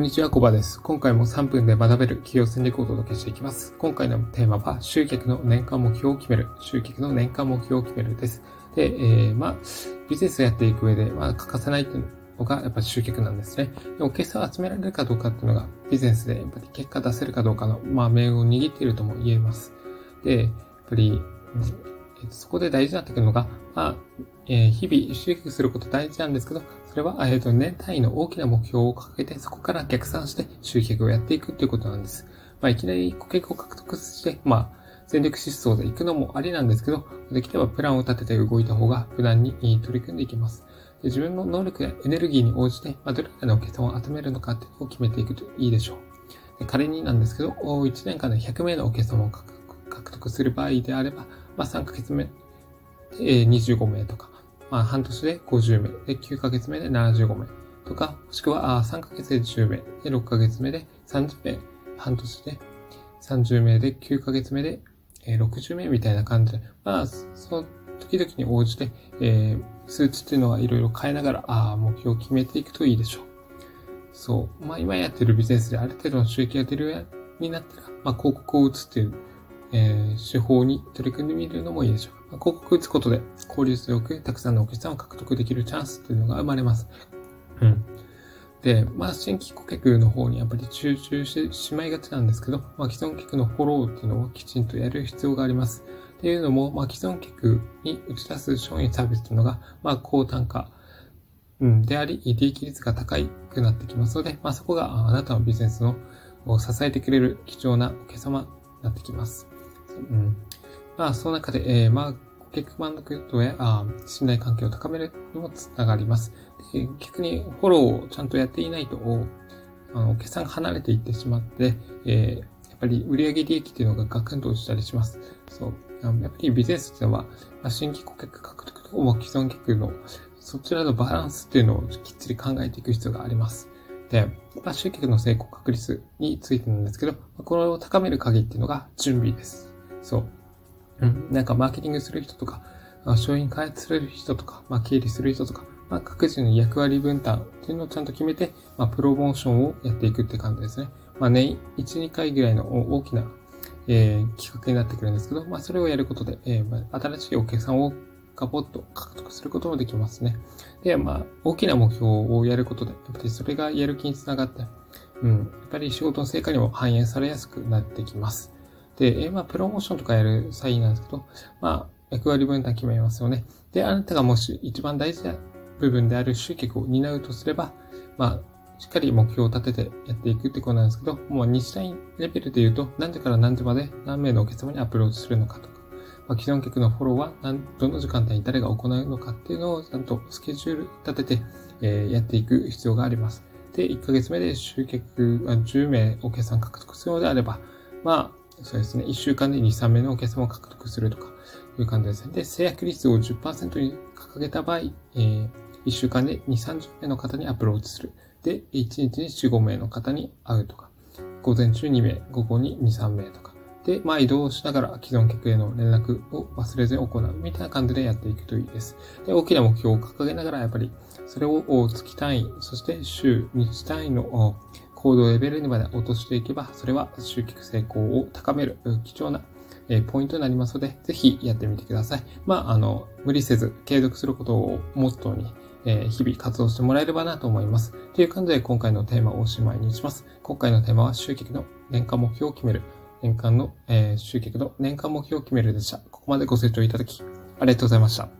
こんにちは、コバです。今回も3分で学べる企業戦略をお届けしていきます。今回のテーマは、集客の年間目標を決める。集客の年間目標を決めるです。で、えー、まあ、ビジネスをやっていく上で、まあ、欠かせないというのが、やっぱ集客なんですね。でお客さんを集められるかどうかっていうのが、ビジネスでやっぱり結果出せるかどうかの、まあ、命運を握っているとも言えます。で、やっぱり、そこで大事になってくるのが、まあ、えー、日々集客すること大事なんですけど、それは、えっ、と、年単位の大きな目標を掲げて、そこから逆算して集客をやっていくということなんです。まあ、いきなり顧客を獲得して、まあ、全力疾走で行くのもありなんですけど、できればプランを立てて動いた方が無難に取り組んでいきます。で自分の能力やエネルギーに応じて、まあ、どれくらいのお客さんを集めるのかっていうのを決めていくといいでしょう。仮になんですけど、1年間で100名のお客様を獲得する場合であれば、まあ、3ヶ月目で25名とか、まあ、半年で50名、で、9ヶ月目で75名とか、もしくはあ3ヶ月で10名、で、6ヶ月目で30名、半年で30名で、9ヶ月目で、えー、60名みたいな感じで、まあ、その時々に応じて、えー、数値っていうのはいろいろ変えながら、あ目標を決めていくといいでしょう。そう。まあ、今やってるビジネスである程度の収益が出るようになったら、まあ、広告を打つっていう、えー、手法に取り組んでみるのもいいでしょう。広告打つことで効率よくたくさんのお客さんを獲得できるチャンスっていうのが生まれます。うん。で、まあ、新規顧客の方にやっぱり集中してしまいがちなんですけど、まあ、既存客のフォローっていうのをきちんとやる必要があります。っていうのも、まあ、既存客に打ち出す商品サービスというのが、まあ、高単価、うん、であり、利益率が高くなってきますので、まあ、そこがあなたのビジネスのを支えてくれる貴重なお客様になってきます。うん。まあ、その中で、えー、まあ、顧客満足度やあ信頼関係を高めるにもつながります。で逆にフォローをちゃんとやっていないと、あのお客さんが離れていってしまって、えー、やっぱり売上利益っていうのがガクンと落ちたりします。そう。やっぱりビジネスっていうのは、まあ、新規顧客獲得とも既存客のそちらのバランスっていうのをきっちり考えていく必要があります。で、まあ、集客の成功確率についてなんですけど、これを高める鍵っていうのが準備です。そう。うん、なんかマーケティングする人とか、商品開発する人とか、まあ、経理する人とか、まあ、各自の役割分担っていうのをちゃんと決めて、まあ、プロモーションをやっていくって感じですね。まあ、年1、2回ぐらいの大きな、えー、企画になってくるんですけど、まあ、それをやることで、えー、まあ、新しいお客さんをガポッと獲得することもできますね。で、まあ、大きな目標をやることで、やっぱりそれがやる気につながって、うん、やっぱり仕事の成果にも反映されやすくなってきます。で、えまあ、プロモーションとかやる際なんですけど、まあ、役割分担決めますよね。で、あなたがもし一番大事な部分である集客を担うとすれば、まあ、しっかり目標を立ててやっていくってことなんですけど、もう日単位レベルで言うと、何時から何時まで何名のお客様にアプローチするのかとか、まあ、既存客のフォローは何どの時間帯に誰が行うのかっていうのをちゃんとスケジュール立てて、えー、やっていく必要があります。で、1ヶ月目で集客、10名お客さん獲得するのであれば、まあ、そうですね、1週間で2、3名のお客様を獲得するとかいう感じですね。で、制約率を10%に掲げた場合、えー、1週間で2、30名の方にアプローチする。で、1日に4、5名の方に会うとか、午前中2名、午後に2、3名とか。で、まあ移動しながら既存客への連絡を忘れずに行うみたいな感じでやっていくといいです。で、大きな目標を掲げながらやっぱりそれを月単位、そして週、日単位の行動レベルにまで落としていけば、それは集客成功を高める貴重なポイントになりますので、ぜひやってみてください。まあ、あの、無理せず継続することをモットーに、え日々活動してもらえればなと思います。という感じで今回のテーマをおしまいにします。今回のテーマは集客の年間目標を決める。年間の、えー、集客の年間目標を決めるでした。ここまでご清聴いただき、ありがとうございました。